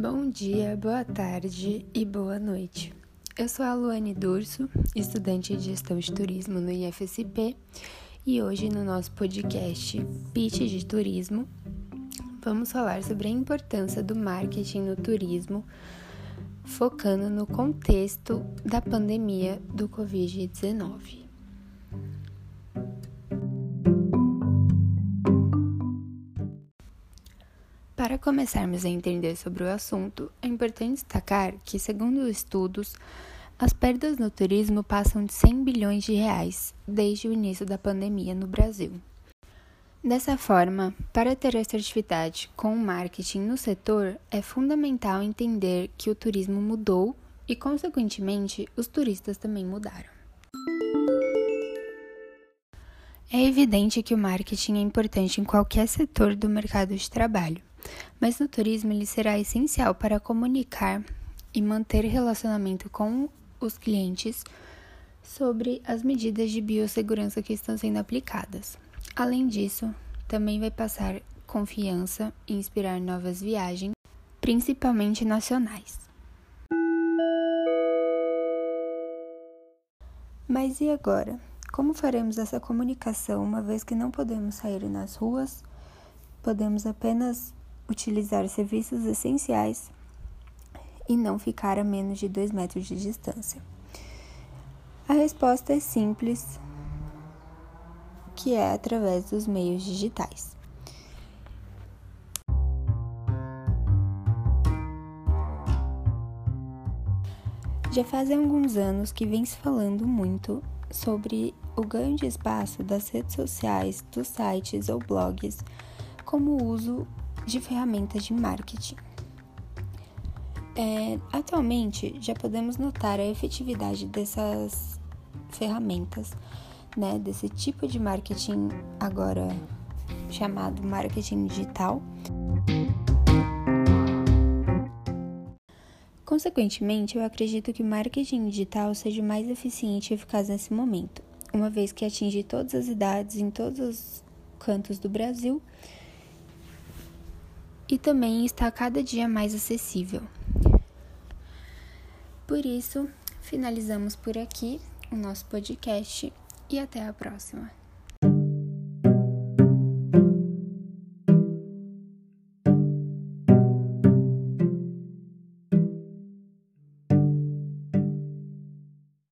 Bom dia, boa tarde e boa noite. Eu sou a Luane Durso, estudante de gestão de turismo no IFSP, e hoje no nosso podcast Pitch de Turismo, vamos falar sobre a importância do marketing no turismo, focando no contexto da pandemia do Covid-19. Para começarmos a entender sobre o assunto, é importante destacar que, segundo estudos, as perdas no turismo passam de 100 bilhões de reais desde o início da pandemia no Brasil. Dessa forma, para ter assertividade com o marketing no setor, é fundamental entender que o turismo mudou e, consequentemente, os turistas também mudaram. É evidente que o marketing é importante em qualquer setor do mercado de trabalho mas no turismo ele será essencial para comunicar e manter relacionamento com os clientes sobre as medidas de biossegurança que estão sendo aplicadas. Além disso, também vai passar confiança e inspirar novas viagens, principalmente nacionais. Mas e agora? Como faremos essa comunicação uma vez que não podemos sair nas ruas? Podemos apenas utilizar serviços essenciais e não ficar a menos de 2 metros de distância? A resposta é simples, que é através dos meios digitais. Já fazem alguns anos que vem se falando muito sobre o ganho de espaço das redes sociais, dos sites ou blogs, como uso de ferramentas de marketing. É, atualmente, já podemos notar a efetividade dessas ferramentas, né, desse tipo de marketing agora chamado marketing digital. Consequentemente, eu acredito que o marketing digital seja mais eficiente e eficaz nesse momento, uma vez que atinge todas as idades em todos os cantos do Brasil e também está cada dia mais acessível. Por isso, finalizamos por aqui o nosso podcast e até a próxima.